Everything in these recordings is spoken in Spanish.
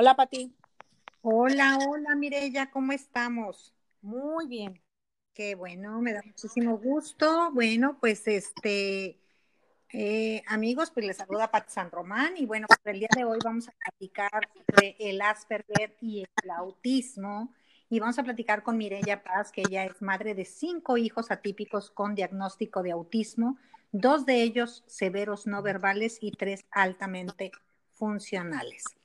Hola, Pati. Hola, hola, Mirella, ¿cómo estamos? Muy bien. Qué bueno, me da muchísimo gusto. Bueno, pues este, eh, amigos, pues les saluda Pati San Román y bueno, pues el día de hoy vamos a platicar sobre el Asperger y el autismo y vamos a platicar con Mirella Paz, que ella es madre de cinco hijos atípicos con diagnóstico de autismo, dos de ellos severos no verbales y tres altamente funcionales.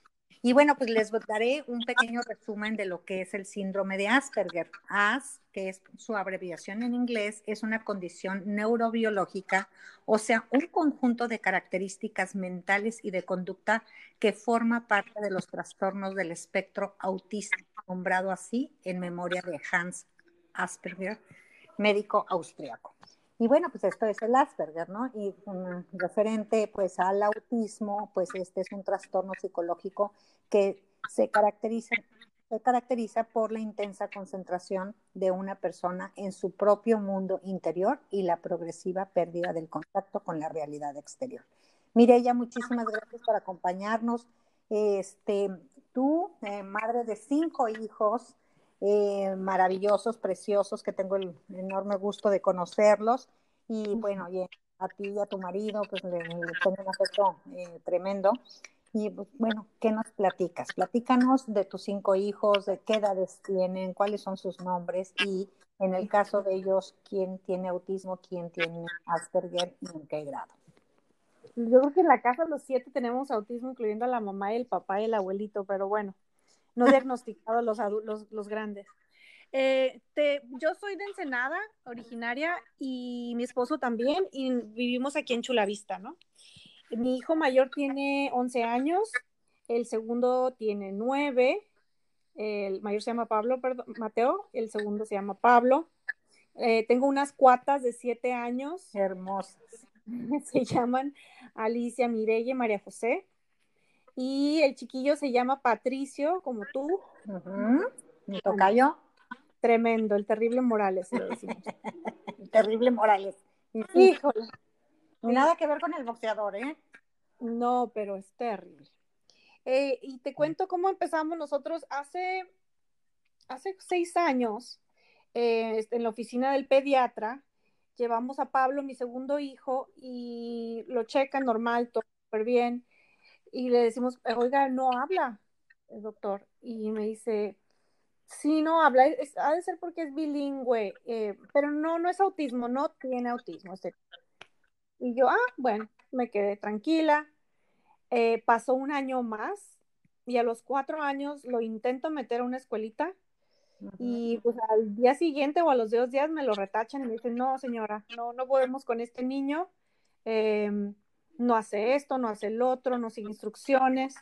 Y bueno, pues les daré un pequeño resumen de lo que es el síndrome de Asperger. AS, que es su abreviación en inglés, es una condición neurobiológica, o sea, un conjunto de características mentales y de conducta que forma parte de los trastornos del espectro autista, nombrado así en memoria de Hans Asperger, médico austriaco. Y bueno, pues esto es el Asperger, ¿no? Y referente pues al autismo, pues este es un trastorno psicológico que se caracteriza, se caracteriza por la intensa concentración de una persona en su propio mundo interior y la progresiva pérdida del contacto con la realidad exterior. Mireya, muchísimas gracias por acompañarnos. Este, tú, eh, madre de cinco hijos, eh, maravillosos, preciosos, que tengo el enorme gusto de conocerlos. Y bueno, y a ti y a tu marido, pues le, tengo un afecto eh, tremendo. Y pues, bueno, ¿qué nos platicas? Platícanos de tus cinco hijos, de qué edades tienen, cuáles son sus nombres y en el caso de ellos, quién tiene autismo, quién tiene Asperger y en qué grado. Yo creo que en la casa los siete tenemos autismo, incluyendo a la mamá y el papá y el abuelito, pero bueno, no diagnosticados los, los, los grandes. Eh, te, yo soy de Ensenada, originaria, y mi esposo también, y vivimos aquí en Chulavista, ¿no? Mi hijo mayor tiene 11 años, el segundo tiene 9, el mayor se llama Pablo, perdón, Mateo, el segundo se llama Pablo. Eh, tengo unas cuatas de 7 años. Hermosas. Se llaman Alicia Mireille y María José. Y el chiquillo se llama Patricio, como tú. Mi tocayo. Tremendo, el terrible Morales, el terrible Morales. Híjole. Nada que ver con el boxeador, ¿eh? No, pero es terrible. Eh, y te cuento cómo empezamos nosotros hace, hace seis años, eh, en la oficina del pediatra, llevamos a Pablo, mi segundo hijo, y lo checan normal, todo súper bien y le decimos, oiga, no habla el doctor. Y me dice, sí, no habla, ha de ser porque es bilingüe, eh, pero no, no es autismo, no tiene autismo. Este. Y yo, ah, bueno, me quedé tranquila. Eh, pasó un año más y a los cuatro años lo intento meter a una escuelita y pues al día siguiente o a los dos días me lo retachan y me dicen, no, señora, no, no podemos con este niño. Eh, no hace esto, no hace el otro, no sigue instrucciones.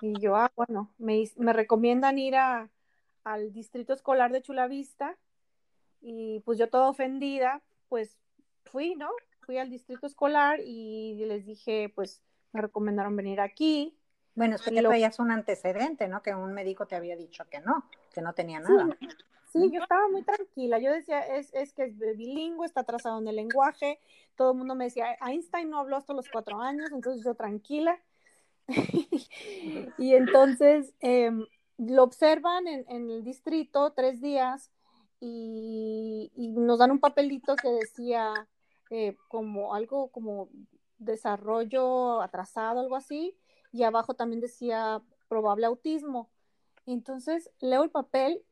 Y yo, ah, bueno, me, me recomiendan ir a, al distrito escolar de Chulavista y pues yo toda ofendida, pues fui, ¿no? Fui al distrito escolar y les dije, pues me recomendaron venir aquí. Bueno, es que lo... traías un antecedente, ¿no? Que un médico te había dicho que no, que no tenía nada. Sí, yo estaba muy tranquila. Yo decía, es, es que es bilingüe, está atrasado en el lenguaje. Todo el mundo me decía, Einstein no habló hasta los cuatro años, entonces yo tranquila. y entonces em, lo observan en, el distrito tres días y, nos dan un papelito que decía eh, como algo como desarrollo atrasado, algo así, y abajo también decía probable autismo. Entonces leo el papel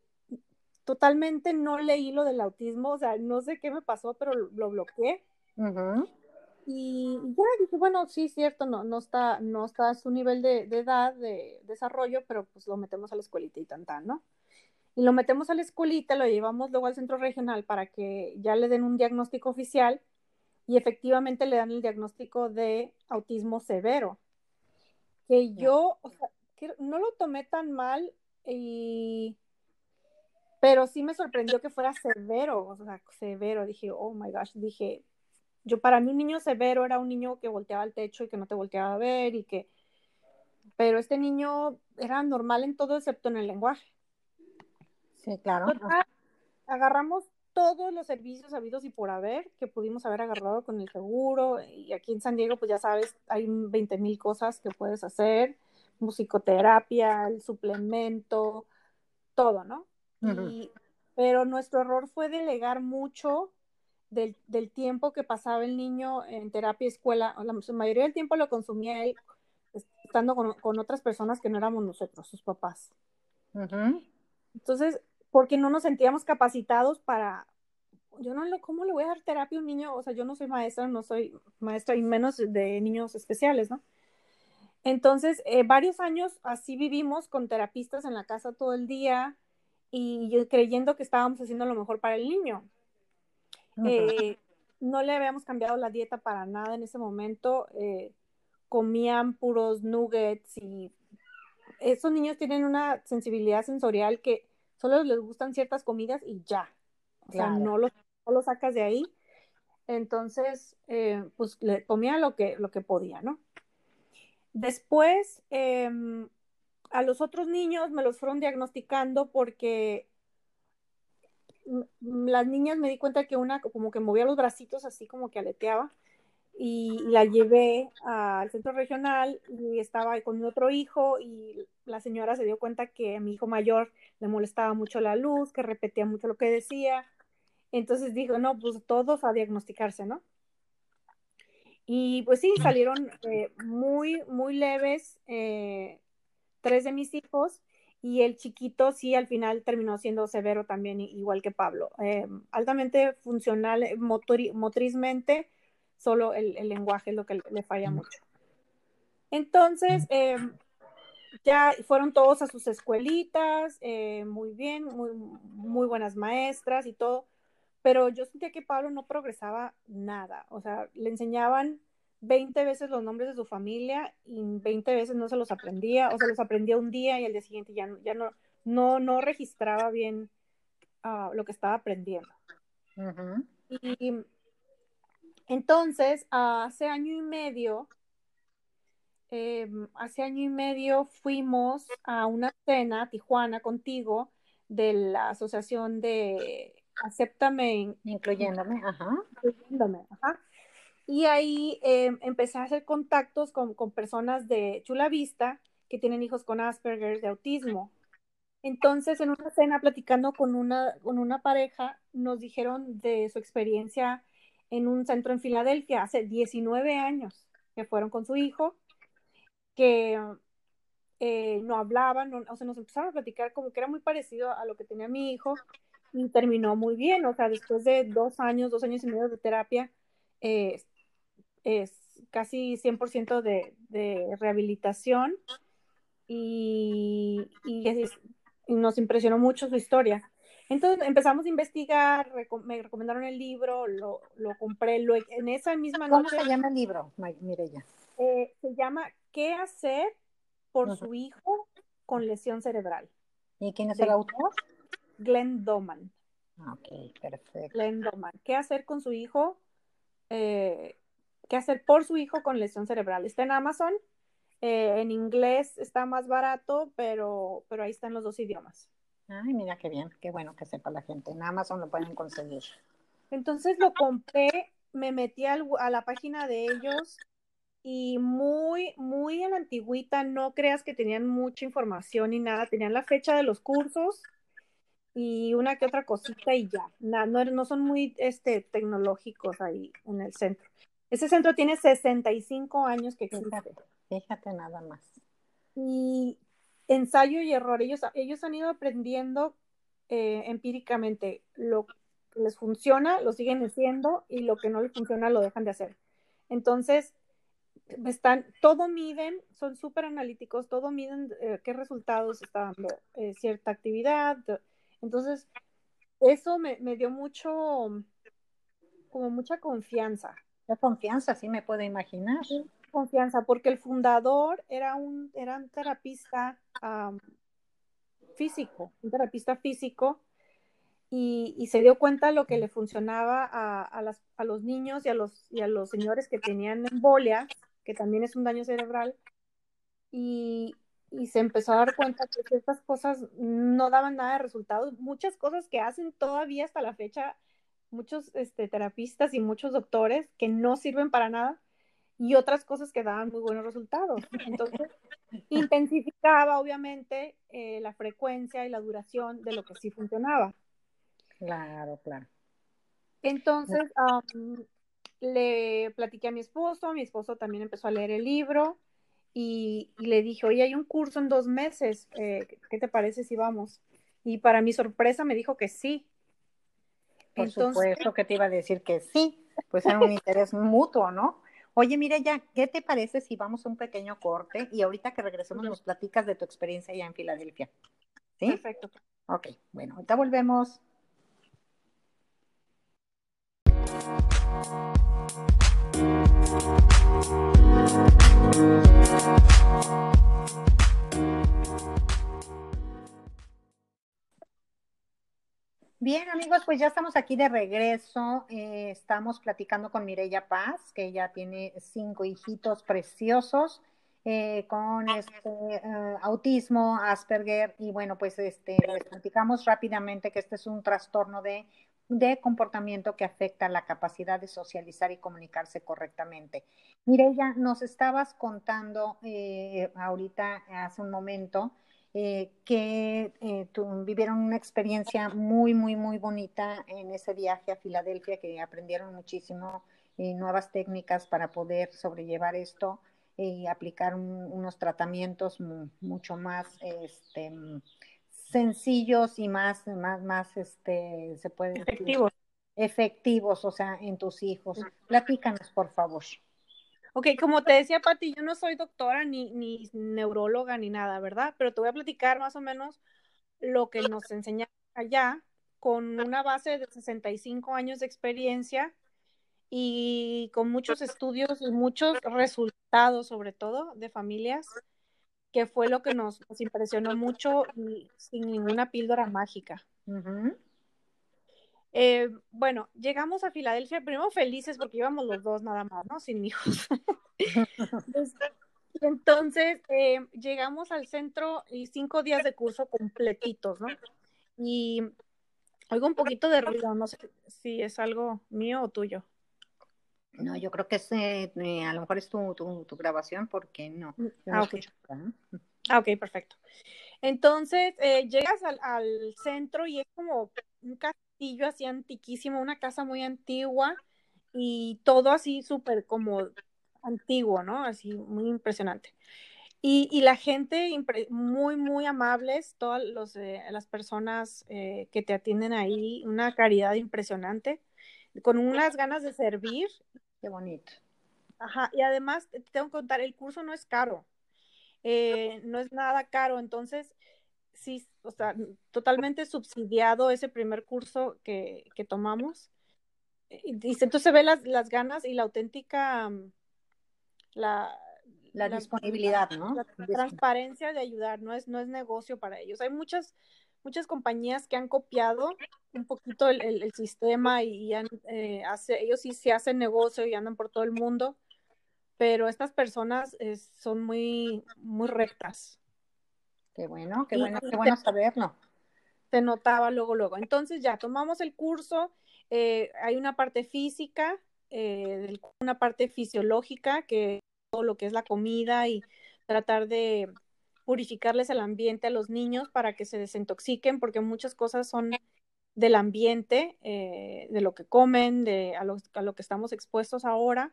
totalmente no leí lo del autismo, o sea, no sé qué me pasó, pero lo, bloqueé. Y ya dije, bueno, sí, cierto, no, no está, no está a su nivel de, edad, de desarrollo, pero pues lo metemos a la escuelita y tan, ¿no? Y lo metemos a la escuelita, lo llevamos luego al centro regional para que ya le den un diagnóstico oficial y efectivamente le dan el diagnóstico de autismo severo. Que yo, o sea, que no lo tomé tan mal y pero sí me sorprendió que fuera severo, o sea, severo. Dije, oh my gosh, dije, yo para mí un niño severo era un niño que volteaba al techo y que no te volteaba a ver y que, pero este niño era normal en todo excepto en el lenguaje. Sí, claro. agarramos todos los servicios habidos y por haber que pudimos haber agarrado con el seguro y aquí en San Diego pues ya sabes hay 20 mil cosas que puedes hacer musicoterapia, el suplemento, todo, ¿no? Pero nuestro error fue delegar mucho del, tiempo que pasaba el niño en terapia escuela. La mayoría del tiempo lo consumía él estando con, otras personas que no éramos nosotros, sus papás. Entonces, porque no nos sentíamos capacitados para, yo no lo, ¿cómo le voy a dar terapia a un niño? O sea, yo no soy maestra, no soy maestra y menos de niños especiales, ¿no? Entonces, eh, varios años así vivimos con terapistas en la casa todo el día y yo creyendo que estábamos haciendo lo mejor para el niño. Eh, no le habíamos cambiado la dieta para nada en ese momento. Eh, comían puros nuggets y esos niños tienen una sensibilidad sensorial que solo les gustan ciertas comidas y ya. O sea, no lo, sacas de ahí. Entonces, eh, pues le comía lo que, lo que podía, ¿no? Después, em, a los otros niños me los fueron diagnosticando porque las niñas me di cuenta que una como que movía los bracitos así como que aleteaba y la llevé al centro regional y estaba con otro hijo y la señora se dio cuenta que a mi hijo mayor le molestaba mucho la luz, que repetía mucho lo que decía. Entonces dijo, no, pues todos a diagnosticarse, ¿no? Y pues sí, salieron eh, muy, muy leves eh, tres de mis hijos y el chiquito sí al final terminó siendo severo también, igual que Pablo. Eh, altamente funcional motrizmente, solo el, lenguaje es lo que le, falla mucho. Entonces, ya fueron todos a sus escuelitas, muy bien, muy, muy buenas maestras y todo pero yo sentía que Pablo no progresaba nada, o sea, le enseñaban 20 veces los nombres de su familia y 20 veces no se los aprendía, o se los aprendía un día y el día siguiente ya, ya no, no, no registraba bien ah, lo que estaba aprendiendo. Y entonces, hace año y medio, em, hace año y medio fuimos a una cena a Tijuana contigo de la Asociación de acéptame. Incluyéndome, ajá. Incluyéndome, ajá. Y ahí em, empecé a hacer contactos con, con, personas de Chula Vista que tienen hijos con Asperger, de autismo. Entonces, en una cena, platicando con una, con una pareja, nos dijeron de su experiencia en un centro en Filadelfia hace 19 años, que fueron con su hijo, que eh, no hablaban, o sea, nos empezaron a platicar como que era muy parecido a lo que tenía mi hijo, y terminó muy bien, o sea, después de dos años, dos años y medio de terapia, eh, es casi 100% de, de rehabilitación y, y, nos impresionó mucho su historia. Entonces empezamos a investigar, me recomendaron el libro, lo, lo compré, lo, en esa misma noche. ¿Cómo se llama el libro, Mireya? Eh, se llama ¿Qué hacer por su hijo con lesión cerebral? ¿Y quién es el autor? Glenn Doman. Ah, ok, perfecto. Glenn Doman. ¿Qué hacer con su hijo? Eh, ¿Qué hacer por su hijo con lesión cerebral? Está en Amazon. Eh, en inglés está más barato, pero, pero ahí están los dos idiomas. Ay, mira qué bien, qué bueno que sepa la gente. En Amazon lo pueden conseguir. Entonces lo compré, me metí a la página de ellos y muy, muy en la antigüita, no creas que tenían mucha información ni nada, tenían la fecha de los cursos y una que otra cosita y ya. No, no, son muy este, tecnológicos ahí en el centro. Ese centro tiene 65 años que existe. Fíjate, nada más. Y ensayo y error. Ellos, ellos han ido aprendiendo eh, empíricamente lo que les funciona, lo siguen haciendo y lo que no les funciona lo dejan de hacer. Entonces, están, todo miden, son súper analíticos, todo miden eh, qué resultados está dando eh, cierta actividad, entonces, eso me, dio mucho, como mucha confianza. La confianza, sí me puedo imaginar. confianza, porque el fundador era un, era un terapista físico, un terapista físico, y, se dio cuenta lo que le funcionaba a, a, las, a los niños y a los, y a los señores que tenían embolia, que también es un daño cerebral, y, y se empezó a dar cuenta que estas cosas no daban nada de resultados. Muchas cosas que hacen todavía hasta la fecha muchos este, terapistas y muchos doctores que no sirven para nada y otras cosas que daban muy buenos resultados. Entonces, intensificaba obviamente eh, la frecuencia y la duración de lo que sí funcionaba. Claro, claro. Entonces, le platiqué a mi esposo, mi esposo también empezó a leer el libro y, le dije, oye, hay un curso en dos meses, eh, ¿qué te parece si vamos? Y para mi sorpresa me dijo que sí. Por supuesto que te iba a decir que sí, pues era un interés mutuo, ¿no? Oye, mire ya, ¿qué te parece si vamos a un pequeño corte y ahorita que regresemos nos platicas de tu experiencia allá en Filadelfia? ¿Sí? Perfecto. Ok, bueno, ahorita volvemos. Bien, amigos, pues ya estamos aquí de regreso. Eh, estamos platicando con Mireya Paz, que ella tiene cinco hijitos preciosos eh, con este eh, autismo, Asperger, y bueno, pues este les platicamos rápidamente que este es un trastorno de de comportamiento que afecta la capacidad de socializar y comunicarse correctamente. Mireya, nos estabas contando eh, ahorita, hace un momento, eh, que eh, vivieron una experiencia muy, muy, muy bonita en ese viaje a Filadelfia, que aprendieron muchísimo nuevas técnicas para poder sobrellevar esto y aplicar unos tratamientos mucho más este, sencillos y más, más, más, este, se puede efectivos. efectivos, o sea, en tus hijos. Platícanos, por favor. Ok, como te decía Pati, yo no soy doctora ni, ni neuróloga ni nada, ¿verdad? Pero te voy a platicar más o menos lo que nos enseñaron allá con una base de 65 años de experiencia y con muchos estudios y muchos resultados, sobre todo, de familias que fue lo que nos, impresionó mucho y sin ninguna píldora mágica. Eh, bueno, llegamos a Filadelfia, primero felices porque íbamos los dos nada más, ¿no? Sin hijos. Entonces, eh, llegamos al centro y cinco días de curso completitos, ¿no? Y oigo un poquito de ruido, no sé si es algo mío o tuyo. No, yo creo que es, eh, a lo mejor es tu, tu, grabación porque no. Mm, ah, okay. ah, ok. perfecto. Entonces, eh, llegas al, al, centro y es como un castillo así antiquísimo, una casa muy antigua y todo así súper como antiguo, ¿no? Así muy impresionante. Y, y la gente muy, muy amables, todas los, eh, las personas que te atienden ahí, una caridad impresionante con unas ganas de servir Qué bonito. Ajá, y además te tengo que contar, el curso no es caro, eh, no es nada caro, entonces sí, o sea, totalmente subsidiado ese primer curso que, que tomamos. Y, entonces se ve las, las ganas y la auténtica, mm, la, la, disponibilidad, ¿no? La, transparencia de ayudar, no es, no es negocio para ellos. Hay muchas, muchas compañías que han copiado un poquito el, el, sistema y, eh, hace, ellos sí se hacen negocio y andan por todo el mundo, pero estas personas son muy, muy rectas. Qué bueno, qué bueno, qué bueno saberlo. Se notaba luego, luego. Entonces ya tomamos el curso, eh, hay una parte física, eh, una parte fisiológica, que todo lo que es la comida y tratar de purificarles el ambiente a los niños para que se desintoxiquen, porque muchas cosas son del ambiente, eh, de lo que comen, de a lo, a lo, que estamos expuestos ahora,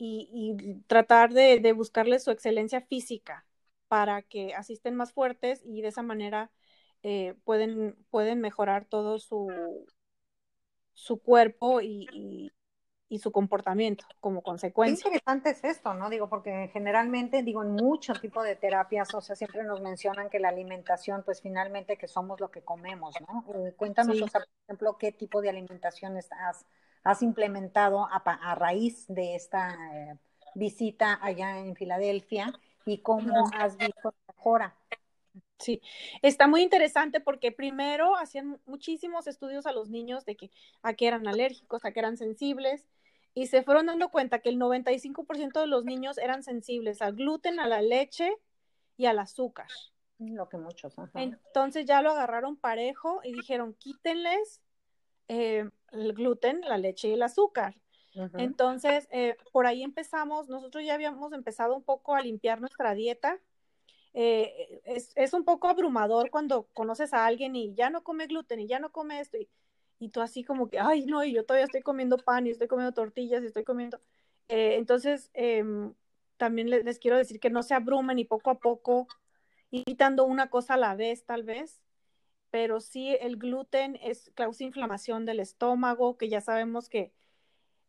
y, tratar de, de, buscarles su excelencia física para que asisten más fuertes y de esa manera eh, pueden, pueden mejorar todo su, su cuerpo y, y su comportamiento como consecuencia. Qué interesante es esto, ¿no? Digo, porque generalmente, digo, en muchos tipos de terapias, o sea, siempre nos mencionan que la alimentación, pues finalmente que somos lo que comemos, ¿no? Eh, cuéntanos, o sea, por ejemplo, qué tipo de alimentación has, has implementado a, raíz de esta eh, visita allá en Filadelfia y cómo has visto mejora. Sí, está muy interesante porque primero hacían muchísimos estudios a los niños de que a qué eran alérgicos, a qué eran sensibles, y se fueron dando cuenta que el 95% de los niños eran sensibles al gluten, a la leche y al azúcar. Lo que muchos. Entonces ya lo agarraron parejo y dijeron, quítenles eh, el gluten, la leche y el azúcar. Entonces, eh, por ahí empezamos, nosotros ya habíamos empezado un poco a limpiar nuestra dieta eh, es, es, un poco abrumador cuando conoces a alguien y ya no come gluten y ya no come esto y, y tú así como que, ay, no, y yo todavía estoy comiendo pan y estoy comiendo tortillas y estoy comiendo. Eh, entonces, eh, también les, les, quiero decir que no se abrumen y poco a poco, quitando una cosa a la vez, tal vez, pero sí el gluten es, causa inflamación del estómago, que ya sabemos que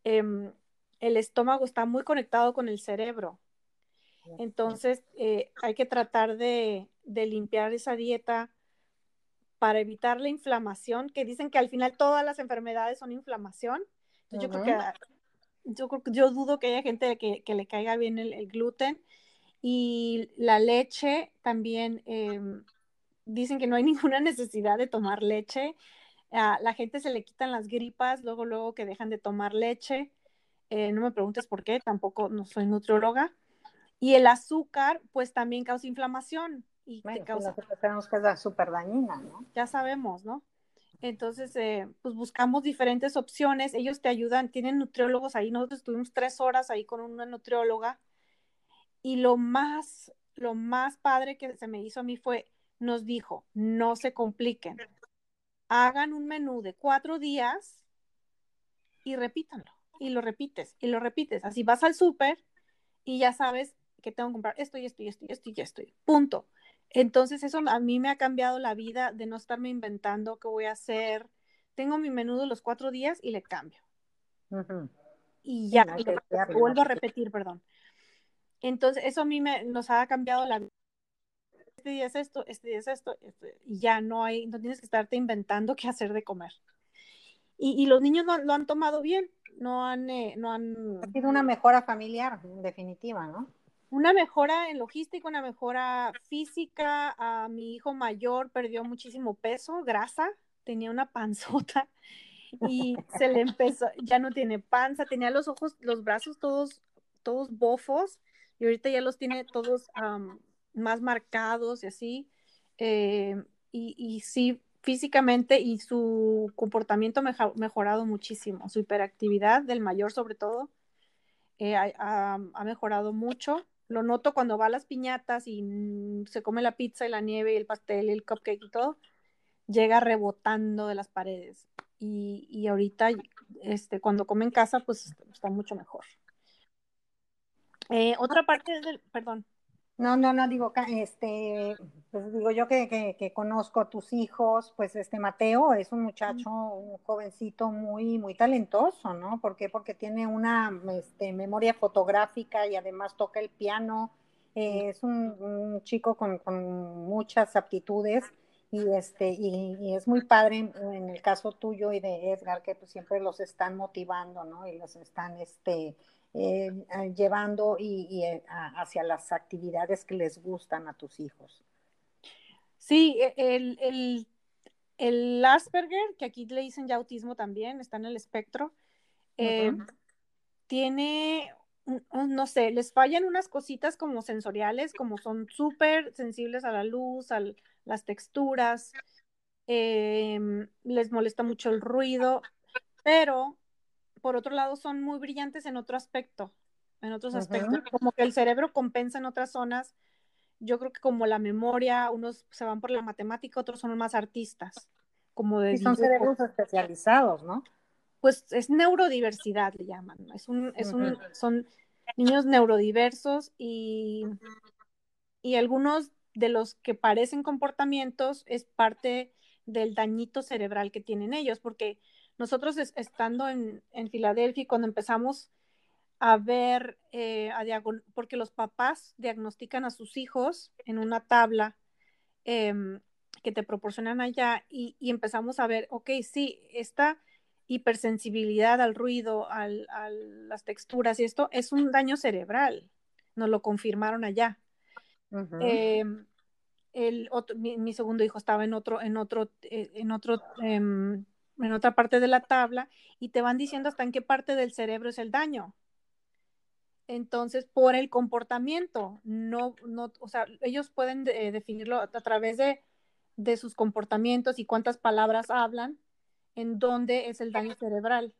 eh, el estómago está muy conectado con el cerebro. Entonces, eh, hay que tratar de, de, limpiar esa dieta para evitar la inflamación, que dicen que al final todas las enfermedades son inflamación. Entonces, uh -huh. yo creo que yo, yo dudo que haya gente que, que le caiga bien el, el, gluten. Y la leche también, eh, dicen que no hay ninguna necesidad de tomar leche. A la gente se le quitan las gripas, luego, luego que dejan de tomar leche. Eh, no me preguntes por qué, tampoco no soy nutrióloga. Y el azúcar, pues también causa inflamación. Y bueno, te causa... nosotros sabemos que es súper dañina, ¿no? Ya sabemos, ¿no? Entonces, eh, pues buscamos diferentes opciones. Ellos te ayudan, tienen nutriólogos ahí. Nosotros estuvimos tres horas ahí con una nutrióloga. Y lo más, lo más padre que se me hizo a mí fue, nos dijo, no se compliquen. Hagan un menú de cuatro días y repítanlo. Y lo repites, y lo repites. Así vas al súper y ya sabes que tengo que comprar esto y esto y esto y esto y esto. Punto. Entonces eso a mí me ha cambiado la vida de no estarme inventando qué voy a hacer. Tengo mi menú de los cuatro días y le cambio. Uh -huh. Y ya, y lo, vuelvo a repetir, perdón. Entonces eso a mí me, nos ha cambiado la vida. Este día es esto, este día es esto, este, y ya no hay, no tienes que estarte inventando qué hacer de comer. Y, y los niños lo, lo, han tomado bien, no han, eh, no han... Ha sido una mejora familiar, en definitiva, ¿no? una mejora en logística, una mejora física. A mi hijo mayor perdió muchísimo peso, grasa, tenía una panzota y se le empezó, ya no tiene panza, tenía los ojos, los brazos todos, todos bofos y ahorita ya los tiene todos um, más marcados y así. Eh, y, y, sí, físicamente y su comportamiento ha mejorado muchísimo, su hiperactividad del mayor sobre todo. Eh, ha, ha, mejorado mucho lo noto cuando va a las piñatas y se come la pizza y la nieve y el pastel y el cupcake y todo, llega rebotando de las paredes. Y, y ahorita, este, cuando come en casa, pues está mucho mejor. Eh, otra parte del, perdón. No, no, no, digo, este, pues digo yo que, que, conozco a tus hijos, pues este Mateo es un muchacho, un jovencito muy, muy talentoso, ¿no? ¿Por qué? Porque tiene una este, memoria fotográfica y además toca el piano, eh, es un, un chico con, con, muchas aptitudes y este, y, y, es muy padre en, en, el caso tuyo y de Edgar, que pues siempre los están motivando, ¿no? Y los están, este, eh, llevando y, y a, hacia las actividades que les gustan a tus hijos. Sí, el, el, el, Asperger, que aquí le dicen ya autismo también, está en el espectro, eh, uh -huh. tiene, no sé, les fallan unas cositas como sensoriales, como son súper sensibles a la luz, a las texturas, eh, les molesta mucho el ruido, pero por otro lado, son muy brillantes en otro aspecto, en otros aspectos, uh -huh. como que el cerebro compensa en otras zonas. Yo creo que como la memoria, unos se van por la matemática, otros son más artistas, como de y son dibujo. cerebros especializados, ¿no? Pues es neurodiversidad, le llaman. Es un, es un, uh -huh. son niños neurodiversos y, y algunos de los que parecen comportamientos es parte del dañito cerebral que tienen ellos, porque nosotros es, estando en, en, Filadelfia, cuando empezamos a ver, eh, a porque los papás diagnostican a sus hijos en una tabla eh, que te proporcionan allá y, y, empezamos a ver, ok, sí, esta hipersensibilidad al ruido, al, a las texturas y esto es un daño cerebral, nos lo confirmaron allá. Uh -huh. eh, el otro, mi, mi, segundo hijo estaba en otro, en otro, eh, en otro em, en otra parte de la tabla y te van diciendo hasta en qué parte del cerebro es el daño. Entonces, por el comportamiento, no, no, o sea, ellos pueden de, definirlo a través de, de, sus comportamientos y cuántas palabras hablan, en dónde es el daño cerebral.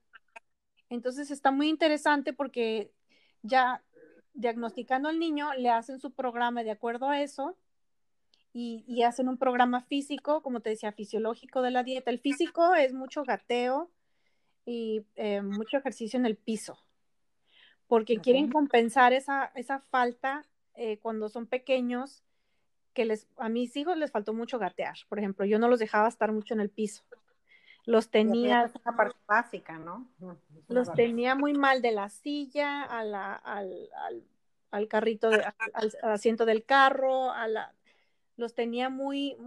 Entonces, está muy interesante porque ya diagnosticando al niño, le hacen su programa de acuerdo a eso y, hacen un programa físico, como te decía, fisiológico de la dieta. El físico es mucho gateo y eh, mucho ejercicio en el piso, porque quieren compensar esa, esa falta eh, cuando son pequeños, que les, a mis hijos les faltó mucho gatear. Por ejemplo, yo no los dejaba estar mucho en el piso. Los tenía... Es una parte básica, ¿no? Los tenía muy mal de la silla a la, al, al, carrito, al, al, asiento del carro, a la, los tenía muy,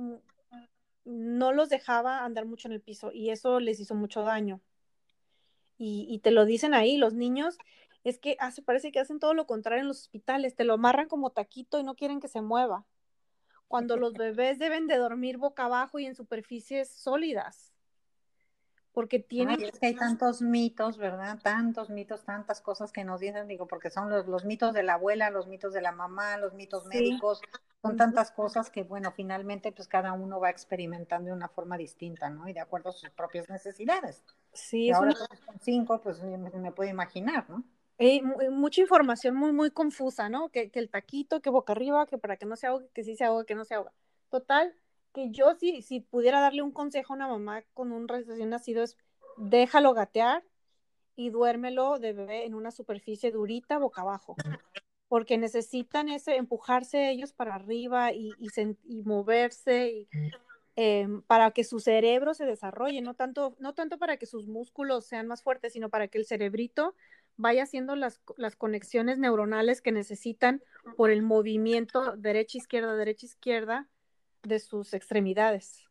no los dejaba andar mucho en el piso y eso les hizo mucho daño. Y, te lo dicen ahí, los niños, es que hace, parece que hacen todo lo contrario en los hospitales, te lo amarran como taquito y no quieren que se mueva. Cuando los bebés deben de dormir boca abajo y en superficies sólidas porque tiene... es que hay tantos mitos, ¿verdad? Tantos mitos, tantas cosas que nos dicen, digo, porque son los, los mitos de la abuela, los mitos de la mamá, los mitos médicos, son tantas cosas que, bueno, finalmente, pues cada uno va experimentando de una forma distinta, ¿no? Y de acuerdo a sus propias necesidades. Sí, y ahora con cinco, pues me, puedo imaginar, ¿no? Hay mucha información muy, muy confusa, ¿no? Que, que el taquito, que boca arriba, que para que no se ahogue, que sí se ahogue, que no se ahoga. Total, que yo si, si pudiera darle un consejo a una mamá con un recién nacido es déjalo gatear y duérmelo de bebé en una superficie durita boca abajo, porque necesitan ese empujarse ellos para arriba y, y, moverse y, em, para que su cerebro se desarrolle, no tanto, no tanto para que sus músculos sean más fuertes, sino para que el cerebrito vaya haciendo las, las conexiones neuronales que necesitan por el movimiento derecha-izquierda, derecha-izquierda, de sus extremidades.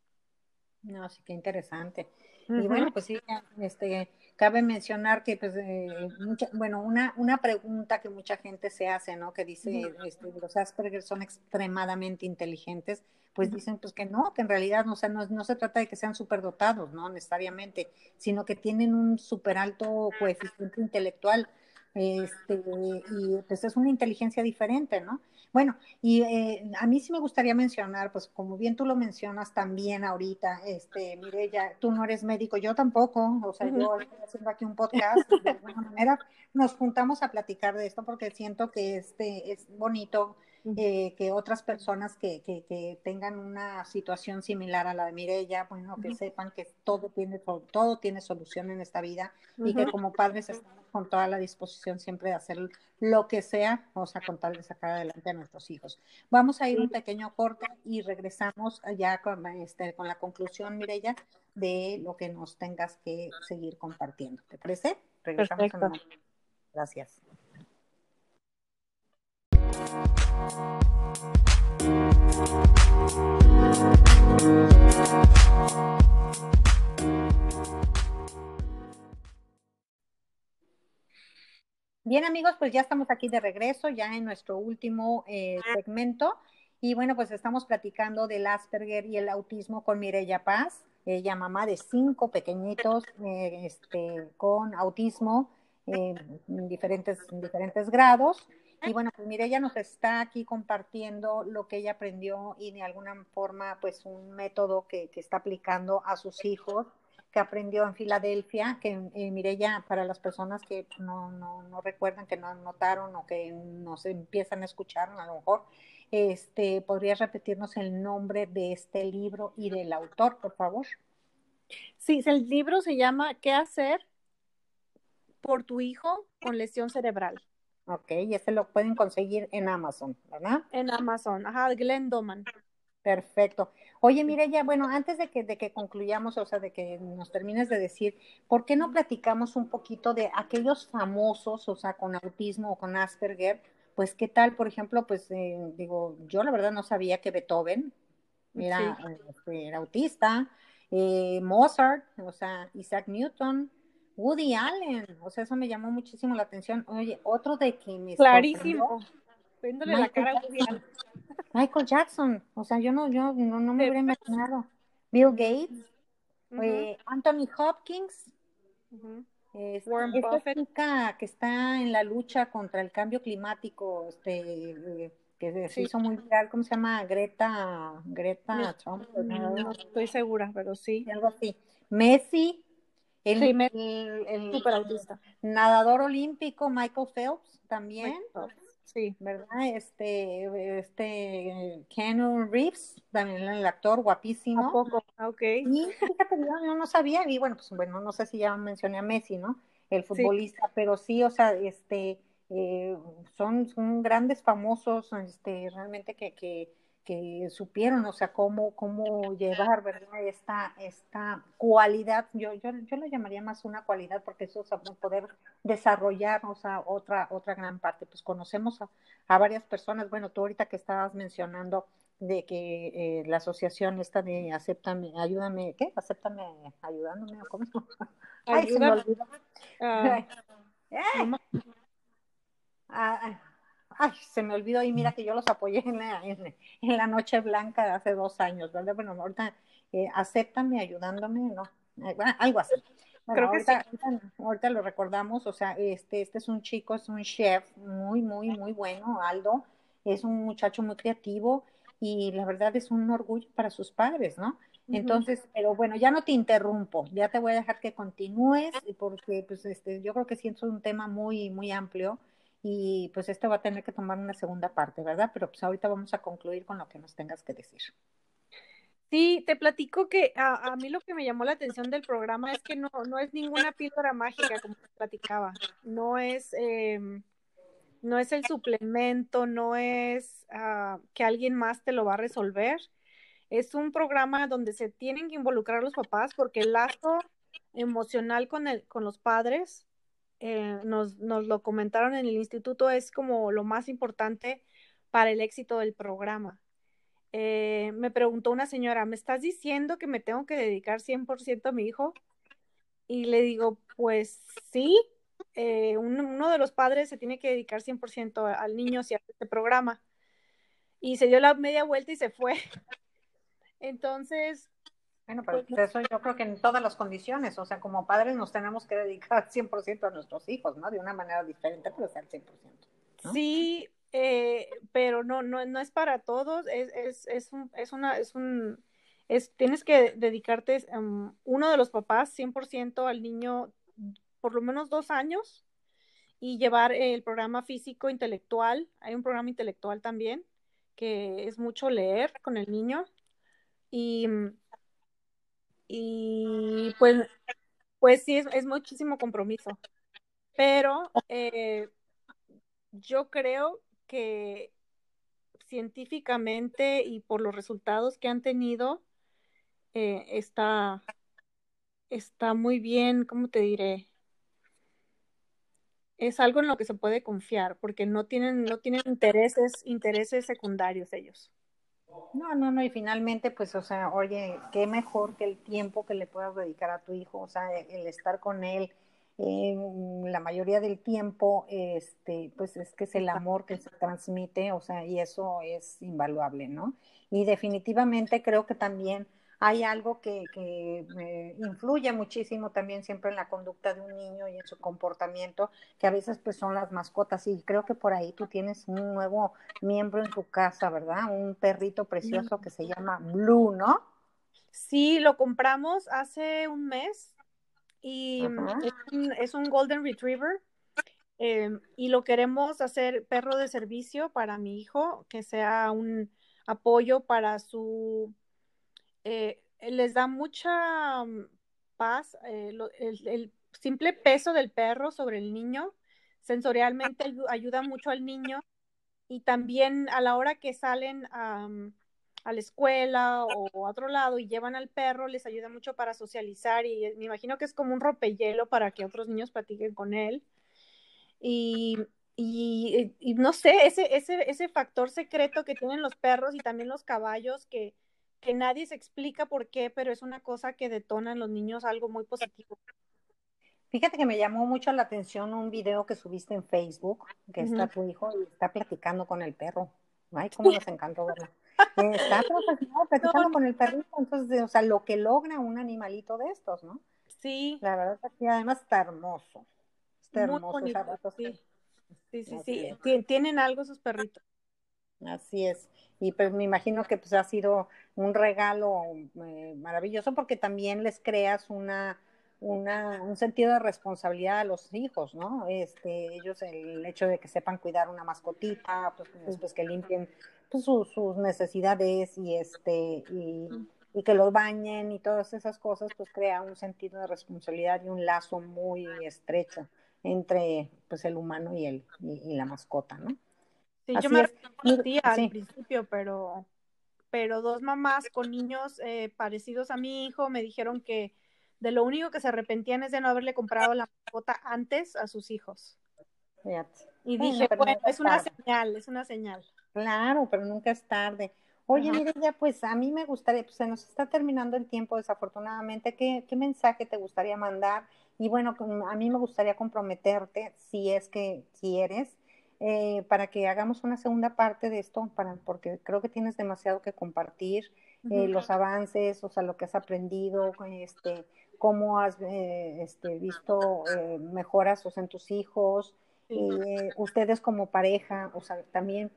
No, sí, qué interesante. Y bueno, pues sí, este, cabe mencionar que, pues, eh, mucha, bueno, una, una pregunta que mucha gente se hace, ¿no? Que dice, este, los Asperger son extremadamente inteligentes, pues dicen, pues que no, que en realidad, no, no, no se trata de que sean superdotados, ¿no? Necesariamente, sino que tienen un súper alto coeficiente intelectual, este, y pues es una inteligencia diferente, ¿no? Bueno, y eh, a mí sí me gustaría mencionar, pues como bien tú lo mencionas también ahorita, este, ya tú no eres médico, yo tampoco, o sea, yo estoy haciendo aquí un podcast, de alguna manera. Nos juntamos a platicar de esto porque siento que este es bonito eh, que otras personas que, que, que, tengan una situación similar a la de Mirella, bueno, que sepan que todo tiene, todo tiene solución en esta vida y que como padres estamos con toda la disposición siempre de hacer lo que sea, o sea, con tal de sacar adelante a nuestros hijos. Vamos a ir un pequeño corte y regresamos ya con, este, con la conclusión, Mirella, de lo que nos tengas que seguir compartiendo. ¿Te parece? Regresamos en un Gracias. Bien amigos, pues ya estamos aquí de regreso, ya en nuestro último eh, segmento. Y bueno, pues estamos platicando del Asperger y el autismo con Mireya Paz, ella mamá de cinco pequeñitos eh, este, con autismo eh, en diferentes, en diferentes grados. Y bueno, pues mire, ella nos está aquí compartiendo lo que ella aprendió y de alguna forma, pues un método que, que está aplicando a sus hijos, que aprendió en Filadelfia, que eh, para las personas que no, no, no recuerdan, que no notaron o que no se empiezan a escuchar, a lo mejor, este, ¿podrías repetirnos el nombre de este libro y del autor, por favor? Sí, el libro se llama ¿Qué hacer por tu hijo con lesión cerebral? Ok, y ese lo pueden conseguir en Amazon, ¿verdad? En Amazon, ajá, Glenn Doman. Perfecto. Oye, mire ya, bueno, antes de que, de que concluyamos, o sea, de que nos termines de decir, ¿por qué no platicamos un poquito de aquellos famosos, o sea, con autismo o con Asperger? Pues, ¿qué tal, por ejemplo? Pues, eh, digo, yo la verdad no sabía que Beethoven era, este, era autista, eh, Mozart, o sea, Isaac Newton, Woody Allen, o sea, eso me llamó muchísimo la atención. Oye, otro de que me Clarísimo. La cara a Woody Allen. Michael Jackson, o sea, yo no, yo no, no me hubiera imaginado. Bill Gates, eh, Anthony Hopkins, este, Warren esta chica que está en la lucha contra el cambio climático, este, que se hizo muy viral, ¿cómo se llama? Greta, Greta Trump. No, estoy segura, pero sí. Algo así. Messi, el, el, nadador olímpico Michael Phelps también. Sí. ¿Verdad? Este, este, Keanu Reeves, también el actor guapísimo. ¿A poco? Ah, ok. Y fíjate, yo no, sabía, y bueno, pues bueno, no sé si ya mencioné a Messi, ¿no? El futbolista, pero sí, o sea, este, eh, son, son grandes famosos, este, realmente que, que que supieron, o sea, cómo, cómo llevar, ¿verdad? Esta, esta cualidad, yo, yo, yo lo llamaría más una cualidad, porque eso es poder desarrollar, o sea, otra, otra gran parte. Pues conocemos a, a varias personas, bueno, tú ahorita que estabas mencionando de que eh, la asociación esta de Acéptame, ayúdame, ¿qué? Acéptame ayudándome, ¿cómo? Ay, se me olvidó. Uh, ay, se me olvidó y mira que yo los apoyé en la, en, la Noche Blanca de hace dos años, ¿verdad? Bueno, ahorita eh, acéptame ayudándome, ¿no? Eh, algo así. Creo que sí. ahorita, lo recordamos, o sea, este, este es un chico, es un chef muy, muy, muy bueno, Aldo, es un muchacho muy creativo y la verdad es un orgullo para sus padres, ¿no? Entonces, pero bueno, ya no te interrumpo, ya te voy a dejar que continúes porque pues este, yo creo que sí es un tema muy, muy amplio y pues esto va a tener que tomar una segunda parte, ¿verdad? Pero pues ahorita vamos a concluir con lo que nos tengas que decir. Sí, te platico que a, mí lo que me llamó la atención del programa es que no, no es ninguna píldora mágica como te platicaba, no es, em, no es el suplemento, no es ah, que alguien más te lo va a resolver, es un programa donde se tienen que involucrar los papás porque el lazo emocional con, el, con los padres eh, nos, nos lo comentaron en el instituto, es como lo más importante para el éxito del programa. Eh, me preguntó una señora, ¿me estás diciendo que me tengo que dedicar 100% a mi hijo? Y le digo, pues sí, eh, uno de los padres se tiene que dedicar 100% al niño si hace este programa. Y se dio la media vuelta y se fue. Entonces, bueno, pero pues eso yo creo que en todas las condiciones, o sea, como padres nos tenemos que dedicar 100% a nuestros hijos, ¿no? De una manera diferente, pero sea al 100%. Sí, eh, pero no, no, no es para todos, es, es, es, un, es una, es un, es, tienes que dedicarte, um, uno de los papás 100% al niño por lo menos dos años y llevar el programa físico intelectual, hay un programa intelectual también, que es mucho leer con el niño y y pues, pues sí, es, muchísimo compromiso. Pero eh, yo creo que científicamente y por los resultados que han tenido, eh, está, está muy bien, ¿cómo te diré? Es algo en lo que se puede confiar, porque no tienen, no tienen intereses, intereses secundarios ellos. No, no, no, y finalmente, pues, o sea, oye, qué mejor que el tiempo que le puedas dedicar a tu hijo, o sea, el estar con él la mayoría del tiempo, este, pues es que es el amor que se transmite, o sea, y eso es invaluable, ¿no? Y definitivamente creo que también hay algo que, que eh, influye muchísimo también siempre en la conducta de un niño y en su comportamiento, que a veces pues son las mascotas y creo que por ahí tú tienes un nuevo miembro en tu casa, ¿verdad? Un perrito precioso que se llama Blue, ¿no? Sí, lo compramos hace un mes y es un, Golden Retriever. Em, y lo queremos hacer perro de servicio para mi hijo, que sea un apoyo para su eh, les da mucha mm, paz eh, el, simple peso del perro sobre el niño, sensorialmente ayuda mucho al niño y también a la hora que salen a, la escuela o a otro lado y llevan al perro, les ayuda mucho para socializar y me imagino que es como un rompehielo para que otros niños platiquen con él. Y, y, y no sé, ese, ese, ese factor secreto que tienen los perros y también los caballos que, que nadie se explica por qué, pero es una cosa que detona en los niños algo muy positivo. Fíjate que me llamó mucho la atención un video que subiste en Facebook, que está tu hijo y está platicando con el perro. Ay, cómo nos encantó verlo. Está platicando con el perrito, entonces, o sea, lo que logra un animalito de estos, ¿no? Sí. La verdad es que además está hermoso. Está hermoso. sí. sí, sí, sí. Tienen algo esos perritos. Así es. Y pues me imagino que pues ha sido un regalo eh, maravilloso porque también les creas una, una, un sentido de responsabilidad a los hijos, ¿no? Este, ellos, el hecho de que sepan cuidar una mascotita, pues después que limpien pues, sus, sus necesidades y este, y, y, que los bañen y todas esas cosas, pues crea un sentido de responsabilidad y un lazo muy estrecho entre pues el humano y el y, la mascota, ¿no? Sí, yo me arrepentía al principio, pero pero dos mamás con niños eh, parecidos a mi hijo me dijeron que de lo único que se arrepentían es de no haberle comprado la mascota antes a sus hijos. Y dije, bueno, es una señal, es una señal. Claro, pero nunca es tarde. Oye, mire, ya pues a mí me gustaría, pues se nos está terminando el tiempo desafortunadamente, ¿qué, qué mensaje te gustaría mandar? Y bueno, a mí me gustaría comprometerte, si es que quieres, eh, para que hagamos una segunda parte de esto, para, porque creo que tienes demasiado que compartir, eh, los avances, o sea, lo que has aprendido, este, cómo has eh, este, visto eh, mejoras en tus hijos, eh, ustedes como pareja, o sea, también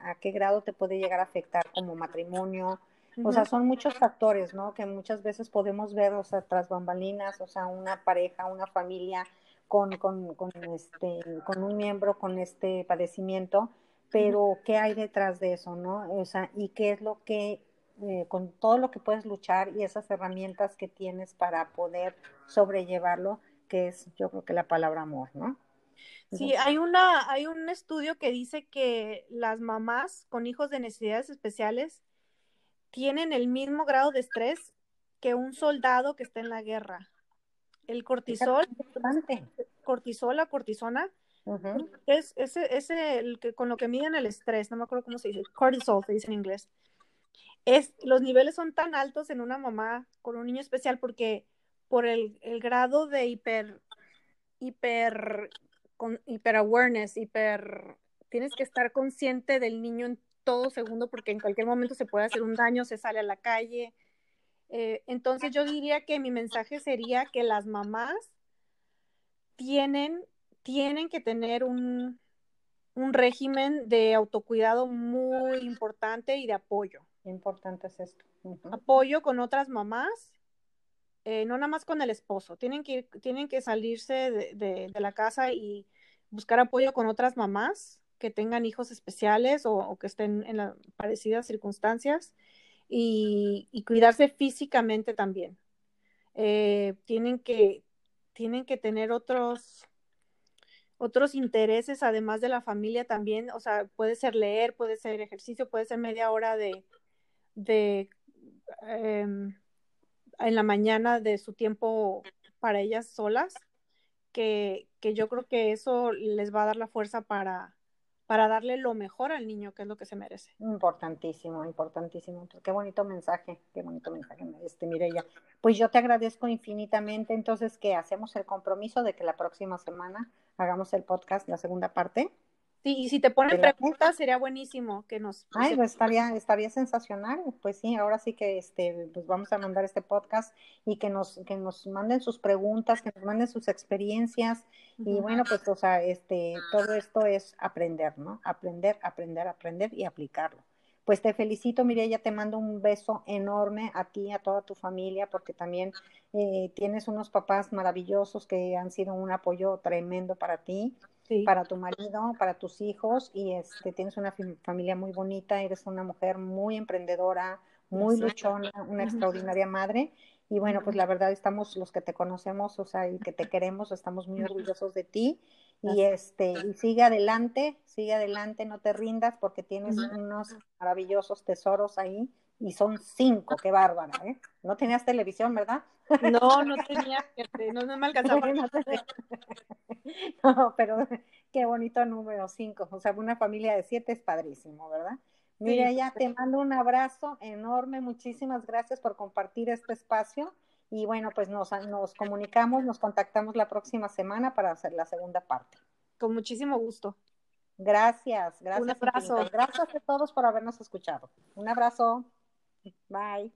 a, qué grado te puede llegar a afectar como matrimonio. O sea, son muchos factores, ¿no? Que muchas veces podemos ver, o sea, tras bambalinas, o sea, una pareja, una familia con, con, con, este, con un miembro con este padecimiento, pero ¿qué hay detrás de eso, no? O sea, y qué es lo que eh, con todo lo que puedes luchar y esas herramientas que tienes para poder sobrellevarlo, que es yo creo que la palabra amor, ¿no? Sí, hay una, hay un estudio que dice que las mamás con hijos de necesidades especiales tienen el mismo grado de estrés que un soldado que está en la guerra. El cortisol, cortisol, la cortisona, es, ese, el que, con lo que miden el estrés, no me acuerdo cómo se dice, cortisol se dice en inglés es, los niveles son tan altos en una mamá con un niño especial porque por el, grado de hiper, hiper, con, hiper awareness, hiper, tienes que estar consciente del niño en todo segundo porque en cualquier momento se puede hacer un daño, se sale a la calle. Eh, entonces yo diría que mi mensaje sería que las mamás tienen, tienen que tener un, un régimen de autocuidado muy importante y de apoyo importante es esto. Apoyo con otras mamás, eh, no nada más con el esposo. Tienen que, tienen que salirse de, la casa y buscar apoyo con otras mamás que tengan hijos especiales o, que estén en las parecidas circunstancias y, cuidarse físicamente también. Eh, tienen, que, tienen que tener otros otros intereses además de la familia también, o sea, puede ser leer, puede ser ejercicio, puede ser media hora de, de em, en la mañana de su tiempo para ellas solas, que, que, yo creo que eso les va a dar la fuerza para, para darle lo mejor al niño, que es lo que se merece. Importantísimo, importantísimo. Qué bonito mensaje, qué bonito mensaje, este, Mireya. Pues yo te agradezco infinitamente, entonces que hacemos el compromiso de que la próxima semana hagamos el podcast, la segunda parte. Sí, y si te ponen preguntas sería buenísimo que nos... Ay, pues estaría, estaría sensacional. Pues sí, ahora sí que este, pues vamos a mandar este podcast y que nos, que nos manden sus preguntas, que nos manden sus experiencias. Y bueno, pues, o sea, este, todo esto es aprender, ¿no? Aprender, aprender, aprender y aplicarlo. Pues te felicito, Mireya, te mando un beso enorme a ti, a toda tu familia, porque también eh, tienes unos papás maravillosos que han sido un apoyo tremendo para ti para tu marido, para tus hijos y este, tienes una familia muy bonita, eres una mujer muy emprendedora, muy luchona, una extraordinaria madre. Y bueno, pues la verdad estamos los que te conocemos, o sea, y que te queremos, estamos muy orgullosos de ti. Y este, y sigue adelante, sigue adelante, no te rindas porque tienes unos maravillosos tesoros ahí y son cinco, qué bárbara, ¿eh? No tenías televisión, ¿verdad? No, no tenía, no, no me alcanzaba. no, pero qué bonito número cinco, o sea, una familia de siete es padrísimo, ¿verdad? Mira, ya te mando un abrazo enorme, muchísimas gracias por compartir este espacio y bueno, pues nos, nos comunicamos, nos contactamos la próxima semana para hacer la segunda parte. Con muchísimo gusto. Gracias, gracias. Un abrazo. Gracias a todos por habernos escuchado. Un abrazo. Bye.